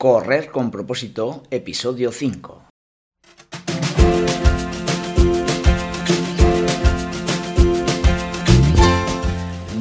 Correr con propósito, episodio 5.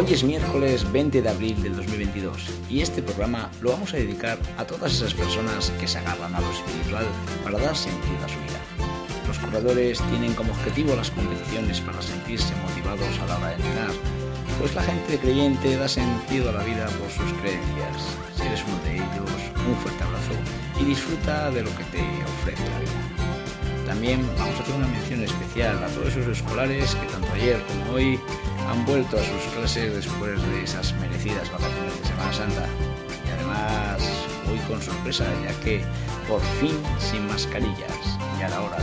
Hoy es miércoles 20 de abril del 2022 y este programa lo vamos a dedicar a todas esas personas que se agarran a lo espiritual para dar sentido a su vida. Los corredores tienen como objetivo las competiciones para sentirse motivados a la hora de entrenar, pues la gente creyente da sentido a la vida por sus creencias. Si eres uno de ellos, un fuerte abrazo y disfruta de lo que te ofrece la vida. También vamos a hacer una mención especial a todos esos escolares que tanto ayer como hoy han vuelto a sus clases después de esas merecidas vacaciones de Semana Santa. Y además, hoy con sorpresa, ya que por fin sin mascarillas. Ya la hora.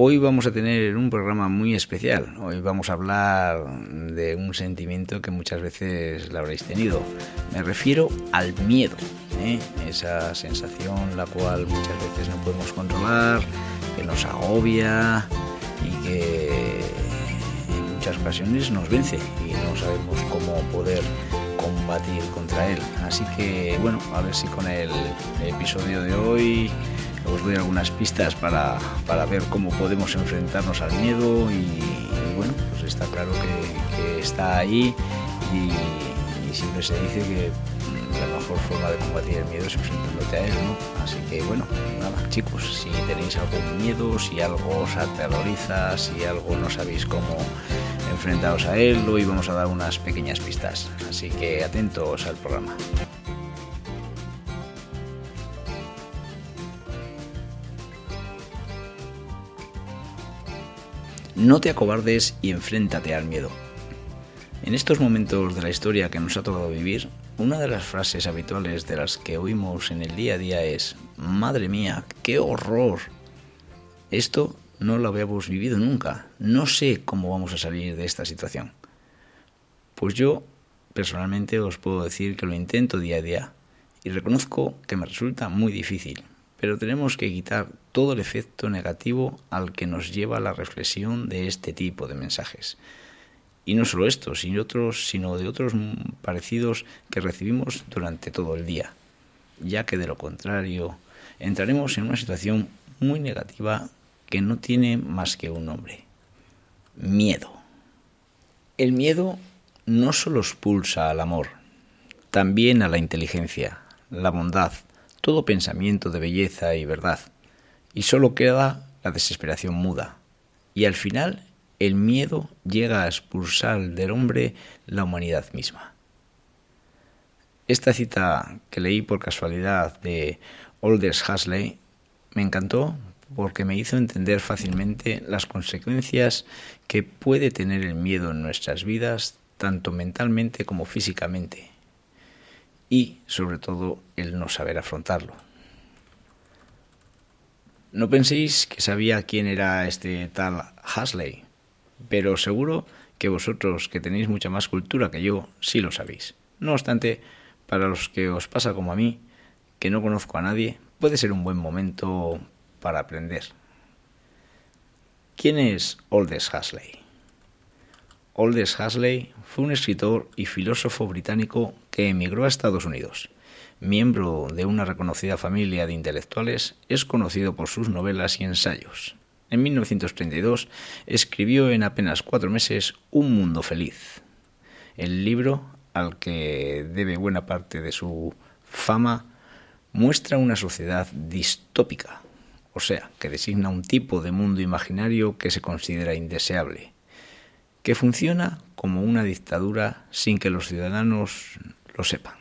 Hoy vamos a tener un programa muy especial. Hoy vamos a hablar de un sentimiento que muchas veces lo habréis tenido. Me refiero al miedo. ¿eh? Esa sensación la cual muchas veces no podemos controlar, que nos agobia y que en muchas ocasiones nos vence y no sabemos cómo poder combatir contra él. Así que bueno, a ver si con el episodio de hoy os doy algunas pistas para, para ver cómo podemos enfrentarnos al miedo y, bueno, pues está claro que, que está ahí y, y, siempre se dice que la mejor forma de combatir el miedo es enfrentándote a él, ¿no? Así que bueno, nada chicos, si tenéis algún miedo, si algo os aterroriza, si algo no sabéis cómo enfrentaros a él, hoy vamos a dar unas pequeñas pistas, así que atentos al programa. No te acobardes y enfréntate al miedo. En estos momentos de la historia que nos ha tocado vivir, una de las frases habituales de las que oímos en el día a día es, Madre mía, qué horror. Esto no lo habíamos vivido nunca. No sé cómo vamos a salir de esta situación. Pues yo, personalmente, os puedo decir que lo intento día a día y reconozco que me resulta muy difícil, pero tenemos que quitar todo el efecto negativo al que nos lleva la reflexión de este tipo de mensajes. Y no solo estos, sino, otros, sino de otros parecidos que recibimos durante todo el día, ya que de lo contrario entraremos en una situación muy negativa que no tiene más que un nombre. Miedo. El miedo no solo expulsa al amor, también a la inteligencia, la bondad, todo pensamiento de belleza y verdad, y solo queda la desesperación muda. Y al final el miedo llega a expulsar del hombre la humanidad misma. Esta cita que leí por casualidad de Aldous Huxley me encantó porque me hizo entender fácilmente las consecuencias que puede tener el miedo en nuestras vidas, tanto mentalmente como físicamente, y sobre todo el no saber afrontarlo. No penséis que sabía quién era este tal Huxley, pero seguro que vosotros, que tenéis mucha más cultura que yo, sí lo sabéis. No obstante, para los que os pasa como a mí, que no conozco a nadie, puede ser un buen momento para aprender. ¿Quién es Aldous Huxley? Aldous Huxley fue un escritor y filósofo británico que emigró a Estados Unidos. Miembro de una reconocida familia de intelectuales, es conocido por sus novelas y ensayos. En 1932 escribió en apenas cuatro meses Un Mundo Feliz, el libro al que debe buena parte de su fama muestra una sociedad distópica, o sea, que designa un tipo de mundo imaginario que se considera indeseable, que funciona como una dictadura sin que los ciudadanos lo sepan.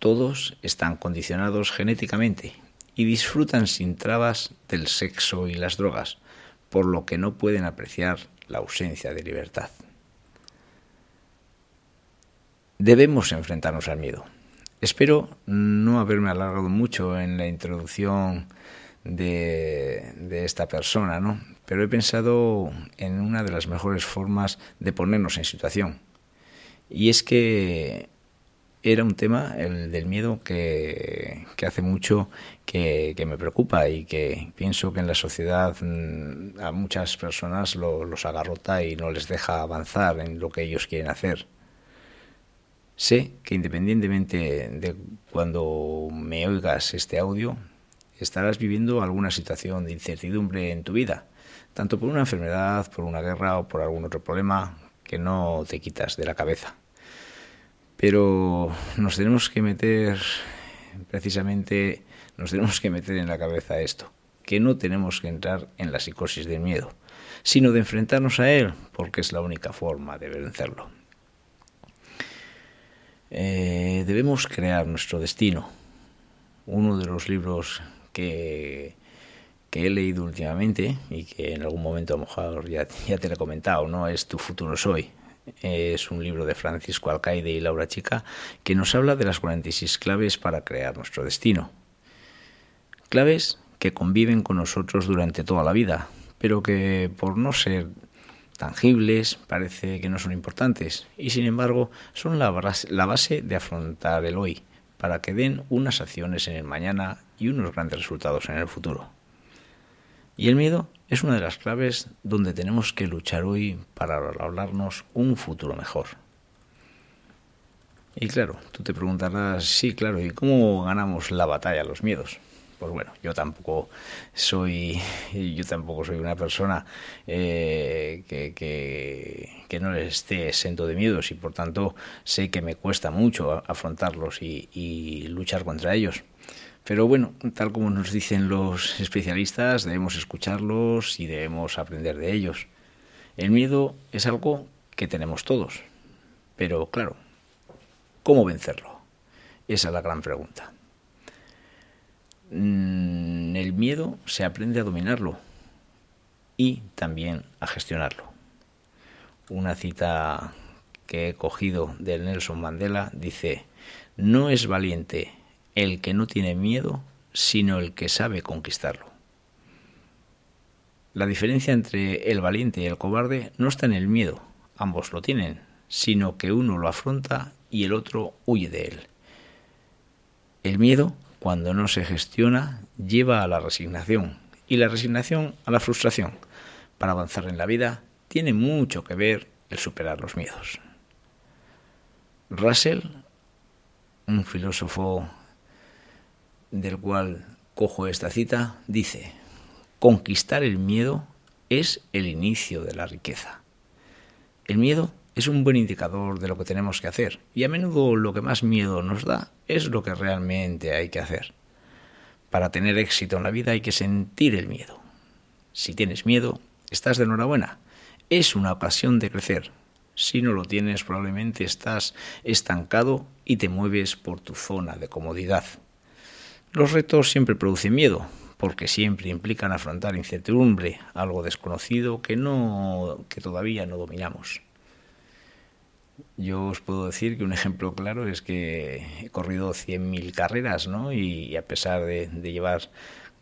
Todos están condicionados genéticamente y disfrutan sin trabas del sexo y las drogas, por lo que no pueden apreciar la ausencia de libertad. Debemos enfrentarnos al miedo. Espero no haberme alargado mucho en la introducción de, esta persona, ¿no? Pero he pensado en una de las mejores formas de ponernos en situación. Y es que era un tema, el del miedo, que, hace mucho que, me preocupa y que pienso que en la sociedad mm, a muchas personas los agarrota y no les deja avanzar en lo que ellos quieren hacer. Sé que independientemente de cuando me oigas este audio, estarás viviendo alguna situación de incertidumbre en tu vida, tanto por una enfermedad, por una guerra o por algún otro problema que no te quitas de la cabeza. Pero nos tenemos que meter, precisamente, nos tenemos que meter en la cabeza esto, que no tenemos que entrar en la psicosis del miedo, sino de enfrentarnos a él, porque es la única forma de vencerlo. Eh, debemos crear nuestro destino. Uno de los libros que, he leído últimamente y que en algún momento a lo mejor ya, ya te lo he comentado, ¿no? Es Tu futuro soy, es un libro de Francisco Alcaide y Laura Chica que nos habla de las 46 claves para crear nuestro destino. Claves que conviven con nosotros durante toda la vida, pero que por no ser tangibles parece que no son importantes y sin embargo son la base, de afrontar el hoy para que den unas acciones en el mañana y unos grandes resultados en el futuro. Y el miedo es una de las claves donde tenemos que luchar hoy para hablarnos un futuro mejor. Y claro, tú te preguntarás, sí, claro, ¿y cómo ganamos la batalla a los miedos? Pues bueno, yo tampoco soy, yo tampoco soy una persona eh, que, que, no esté exento de miedos y por tanto sé que me cuesta mucho afrontarlos y luchar contra ellos. Pero bueno, tal como nos dicen los especialistas, debemos escucharlos y debemos aprender de ellos. El miedo es algo que tenemos todos, pero claro, ¿cómo vencerlo? Esa es la gran pregunta. Mm, el miedo se aprende a dominarlo y también a gestionarlo. Una cita que he cogido de Nelson Mandela dice, no es valiente el que no tiene miedo, sino el que sabe conquistarlo. La diferencia entre el valiente y el cobarde no está en el miedo, ambos lo tienen, sino que uno lo afronta y el otro huye de él. El miedo, cuando no se gestiona, lleva a la resignación y la resignación a la frustración. Para avanzar en la vida tiene mucho que ver el superar los miedos. Russell, un filósofo del cual cojo esta cita, dice, conquistar el miedo es el inicio de la riqueza. El miedo es un buen indicador de lo que tenemos que hacer y a menudo lo que más miedo nos da es lo que realmente hay que hacer. Para tener éxito en la vida hay que sentir el miedo. Si tienes miedo, estás de enhorabuena. Es una ocasión de crecer. Si no lo tienes, probablemente estás estancado y te mueves por tu zona de comodidad. Los retos siempre producen miedo, porque siempre implican afrontar incertidumbre, algo desconocido que no que todavía no dominamos. Yo os puedo decir que un ejemplo claro es que he corrido 100.000 carreras, ¿no? Y, a pesar de llevar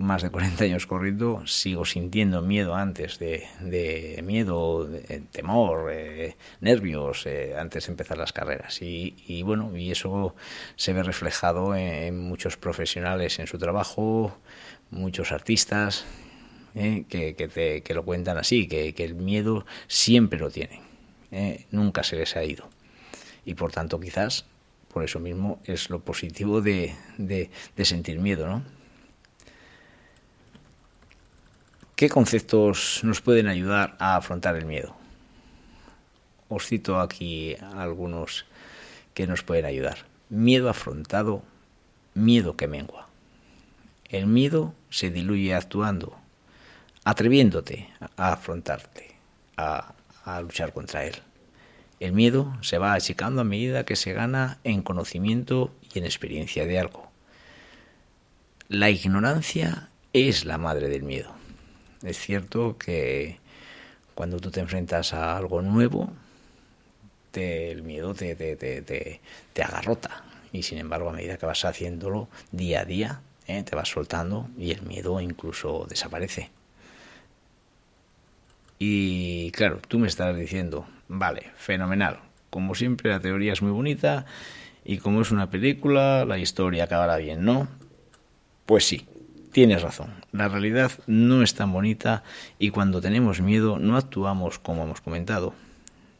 más de 40 años corriendo, sigo sintiendo miedo antes de, miedo, temor, eh, nervios eh, antes de empezar las carreras. Y, bueno, y eso se ve reflejado en, muchos profesionales en su trabajo, muchos artistas eh, que, que, lo cuentan así, que, el miedo siempre lo tienen, nunca se les ha ido. Y por tanto, quizás por eso mismo es lo positivo de, de sentir miedo, ¿no? ¿Qué conceptos nos pueden ayudar a afrontar el miedo? Os cito aquí algunos que nos pueden ayudar. Miedo afrontado, miedo que mengua. El miedo se diluye actuando, atreviéndote a afrontarte, a, a luchar contra él. El miedo se va achicando a medida que se gana en conocimiento y en experiencia de algo. La ignorancia es la madre del miedo. Es cierto que cuando tú te enfrentas a algo nuevo, el miedo te, te, te, te, agarrota. Y sin embargo, a medida que vas haciéndolo día a día, ¿eh? te vas soltando y el miedo incluso desaparece. Y claro, tú me estás diciendo, vale, fenomenal. Como siempre, la teoría es muy bonita y como es una película, la historia acabará bien, ¿no? Pues sí, tienes razón. La realidad no es tan bonita y cuando tenemos miedo no actuamos como hemos comentado.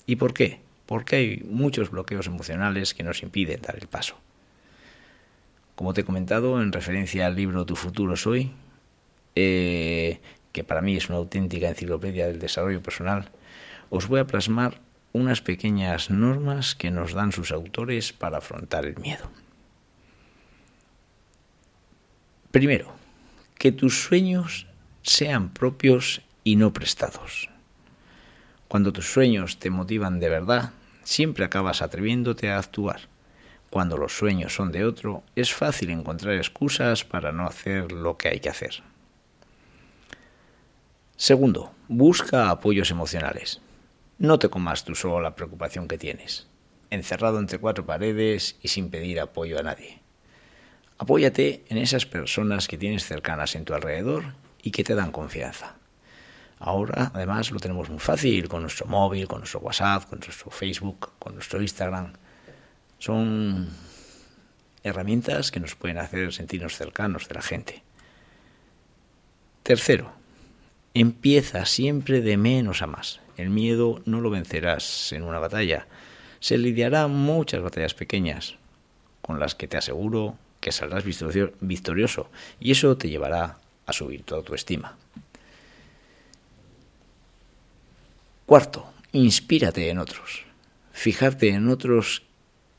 ¿Y por qué? Porque hay muchos bloqueos emocionales que nos impiden dar el paso. Como te he comentado en referencia al libro Tu futuro soy, eh, que para mí es una auténtica enciclopedia del desarrollo personal, os voy a plasmar unas pequeñas normas que nos dan sus autores para afrontar el miedo. Primero, que tus sueños sean propios y no prestados. Cuando tus sueños te motivan de verdad, siempre acabas atreviéndote a actuar. Cuando los sueños son de otro, es fácil encontrar excusas para no hacer lo que hay que hacer. Segundo, busca apoyos emocionales. No te comas tú solo la preocupación que tienes, encerrado entre cuatro paredes y sin pedir apoyo a nadie. Apóyate en esas personas que tienes cercanas en tu alrededor y que te dan confianza. Ahora, además, lo tenemos muy fácil con nuestro móvil, con nuestro WhatsApp, con nuestro Facebook, con nuestro Instagram. Son herramientas que nos pueden hacer sentirnos cercanos de la gente. Tercero, empieza siempre de menos a más. El miedo no lo vencerás en una batalla. Se lidiará muchas batallas pequeñas, con las que te aseguro que saldrás victorioso y eso te llevará a subir tu autoestima. Cuarto, inspírate en otros. Fijarte en otros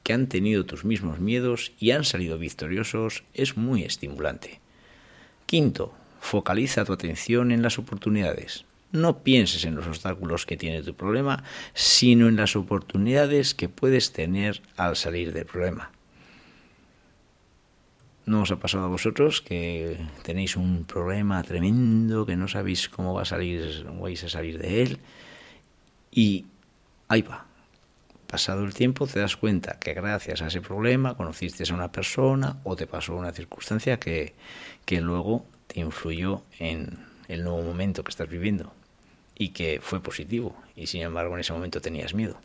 que han tenido tus mismos miedos y han salido victoriosos es muy estimulante. Quinto, focaliza tu atención en las oportunidades. No pienses en los obstáculos que tiene tu problema, sino en las oportunidades que puedes tener al salir del problema. ¿No os ha pasado a vosotros que tenéis un problema tremendo, que no sabéis cómo va a salir, vais a salir de él? Y ahí va. Pasado el tiempo te das cuenta que gracias a ese problema conociste a una persona o te pasó una circunstancia que, que luego influyó en el nuevo momento que estás viviendo y que fue positivo y sin embargo en ese momento tenías miedo.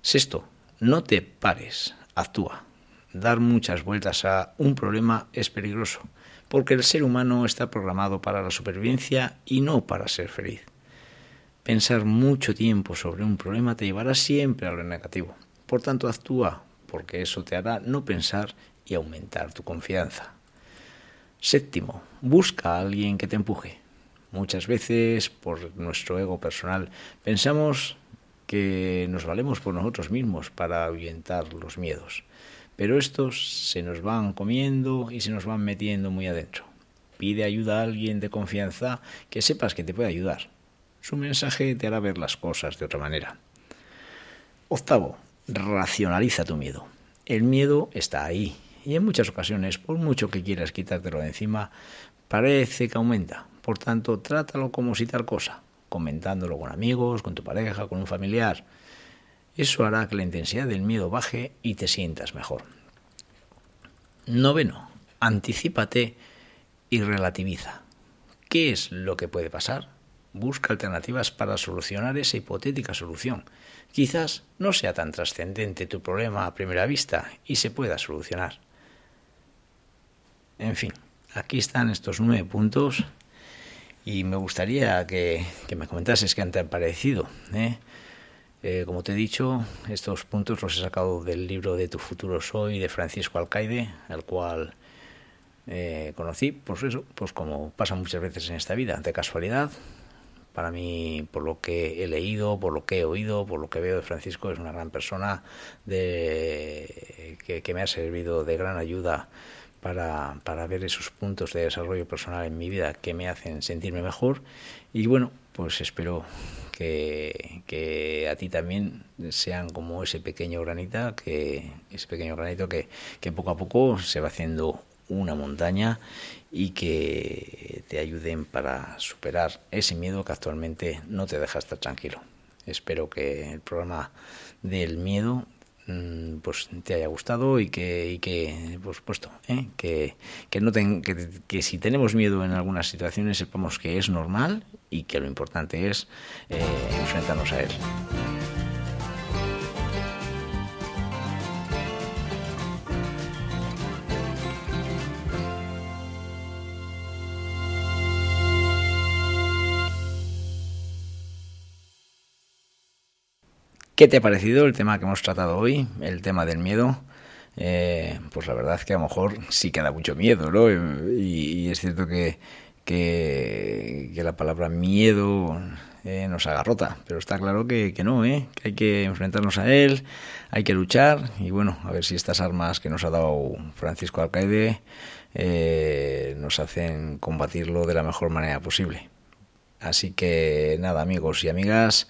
Sexto, no te pares, actúa dar muchas vueltas a un problema es peligroso, porque el ser humano está programado para la supervivencia y no para ser feliz. Pensar mucho tiempo sobre un problema te llevará siempre a lo negativo. Por tanto, actúa, porque eso te hará no pensar y aumentar tu confianza. Séptimo, busca a alguien que te empuje. Muchas veces, por nuestro ego personal, pensamos que nos valemos por nosotros mismos para ahuyentar los miedos pero estos se nos van comiendo y se nos van metiendo muy adentro. Pide ayuda a alguien de confianza que sepas que te puede ayudar. Su mensaje te hará ver las cosas de otra manera. Octavo, racionaliza tu miedo. El miedo está ahí y en muchas ocasiones, por mucho que quieras quitártelo de encima, parece que aumenta. Por tanto, trátalo como si tal cosa, comentándolo con amigos, con tu pareja, con un familiar. Eso hará que la intensidad del miedo baje y te sientas mejor. Noveno, anticípate y relativiza. ¿Qué es lo que puede pasar? Busca alternativas para solucionar esa hipotética solución. Quizás no sea tan trascendente tu problema a primera vista y se pueda solucionar. En fin, aquí están estos nueve puntos y me gustaría que, me comentases qué te han parecido. ¿eh? Eh, como te he dicho, estos puntos los he sacado del libro de Tu futuro soy de Francisco Alcaide, el cual eh, conocí, pues eso, pues como pasa muchas veces en esta vida, de casualidad. Para mí, por lo que he leído, por lo que he oído, por lo que veo de Francisco, es una gran persona de, que, me ha servido de gran ayuda para, para ver esos puntos de desarrollo personal en mi vida que me hacen sentirme mejor. Y bueno, pues espero que, a ti también sean como ese pequeño granita, que ese pequeño granito que, que poco a poco se va haciendo una montaña y que te ayuden para superar ese miedo que actualmente no te deja estar tranquilo. Espero que el programa del miedo pues te haya gustado y que, y que por supuesto, ¿eh? que, que, no que, que, si tenemos miedo en algunas situaciones sepamos que es normal y que lo importante es eh, enfrentarnos a él. ¿Qué te ha parecido el tema que hemos tratado hoy, el tema del miedo? Eh, pues la verdad es que a lo mejor sí que da mucho miedo, ¿no? Y, es cierto que, que, la palabra miedo eh, nos agarrota, pero está claro que, no, ¿eh? que hay que enfrentarnos a él, hay que luchar y bueno, a ver si estas armas que nos ha dado Francisco Alcaide eh, nos hacen combatirlo de la mejor manera posible. Así que nada, amigos y amigas.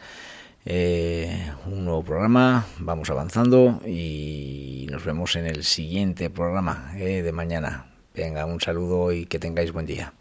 Eh, un nuevo programa, vamos avanzando y nos vemos en el siguiente programa eh, de mañana. Venga, un saludo y que tengáis buen día.